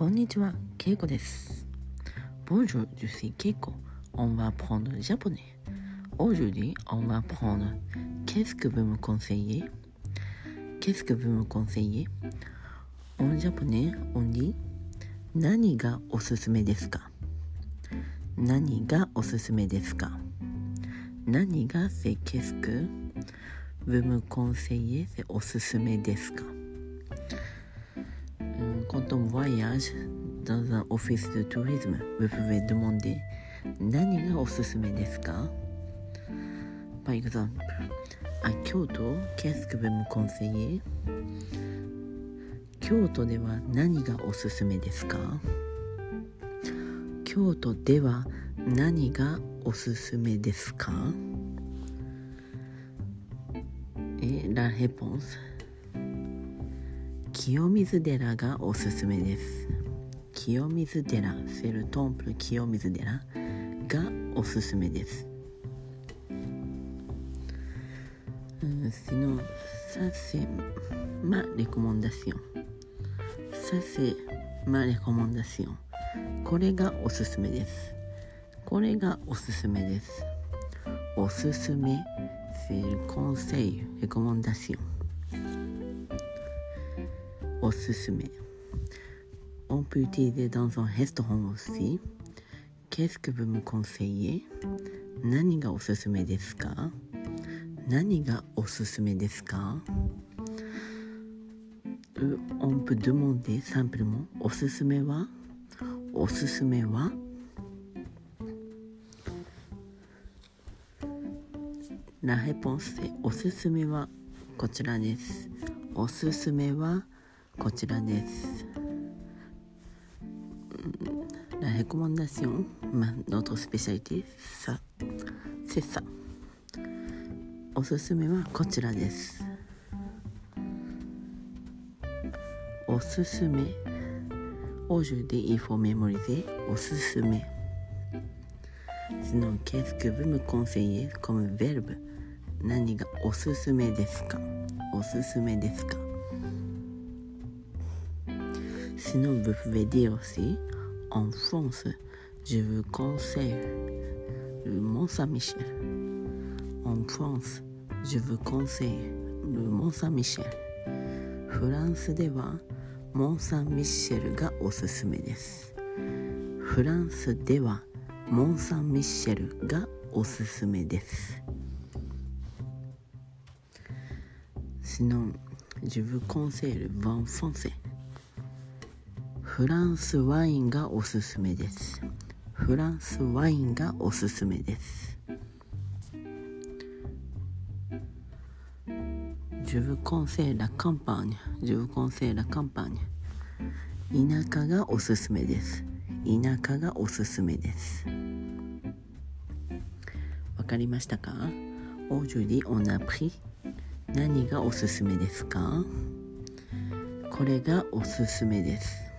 こんにちは、ケイコです。Bonjour, je suis Keiko. On va apprendre le japonais. Aujourd'hui, on va apprendre Qu'est-ce que vous me conseillez Qu'est-ce que vous me conseillez En japonais, on dit 何がおすすめですか何がおすすめですか何が c'est qu'est-ce que vous me conseillez c'est おすすめですか Euh, Quand on voyage dans un office de tourisme, vous pouvez demander 何がおすすめですか Par exemple, à Kyoto, qu'est-ce que vous me conseillez 京都では何がおすすめですか京都では何がおすすめですか Et la réponse 清水寺がおすすめです。清水寺セルトンプル清水寺がおすすめです、うん、そのさせまレコモンダシオンさせまレコモンダシオンこれがおすすめです。これがおすすめです。おすすめセルコンセイレコモンダシオンおすすめ On peut utiliser dans un restaurant aussi. Qu'est-ce que vous me conseillez 何がおすすめですか何がおすすめですか On peut demander simplement おすすめはおすすめはラヘポンセおすすめはこちらですおすすめはこちらです。La recommandation, ma- notre spécialité, ça, c'est ça. おすすめはこちらです。おすすめ。Aujourd'hui, il faut mémoriser おすすめ。Sinon, qu'est-ce que vous me conseillez comme verbe 何がおすすめですかおすすめですか Sinon, vous pouvez dire aussi, en France, je vous conseille le Mont Saint-Michel. En France, je vous conseille le Mont Saint-Michel. フランスではモン・サン・ミッシェルがおすすめです。フランスではモン・サン・ミッシェルがおすすめです。Sinon, je vous conseille le vin français. フランスワインがおすすめです。フランスワインがおすすめです。Je vous conseille la campagne. Je vous conseille la campagne. 田舎がおすすめです。田舎がおすすめです。わかりましたか？Aujourd'hui, on a appris 何がおすすめですか？これがおすすめです。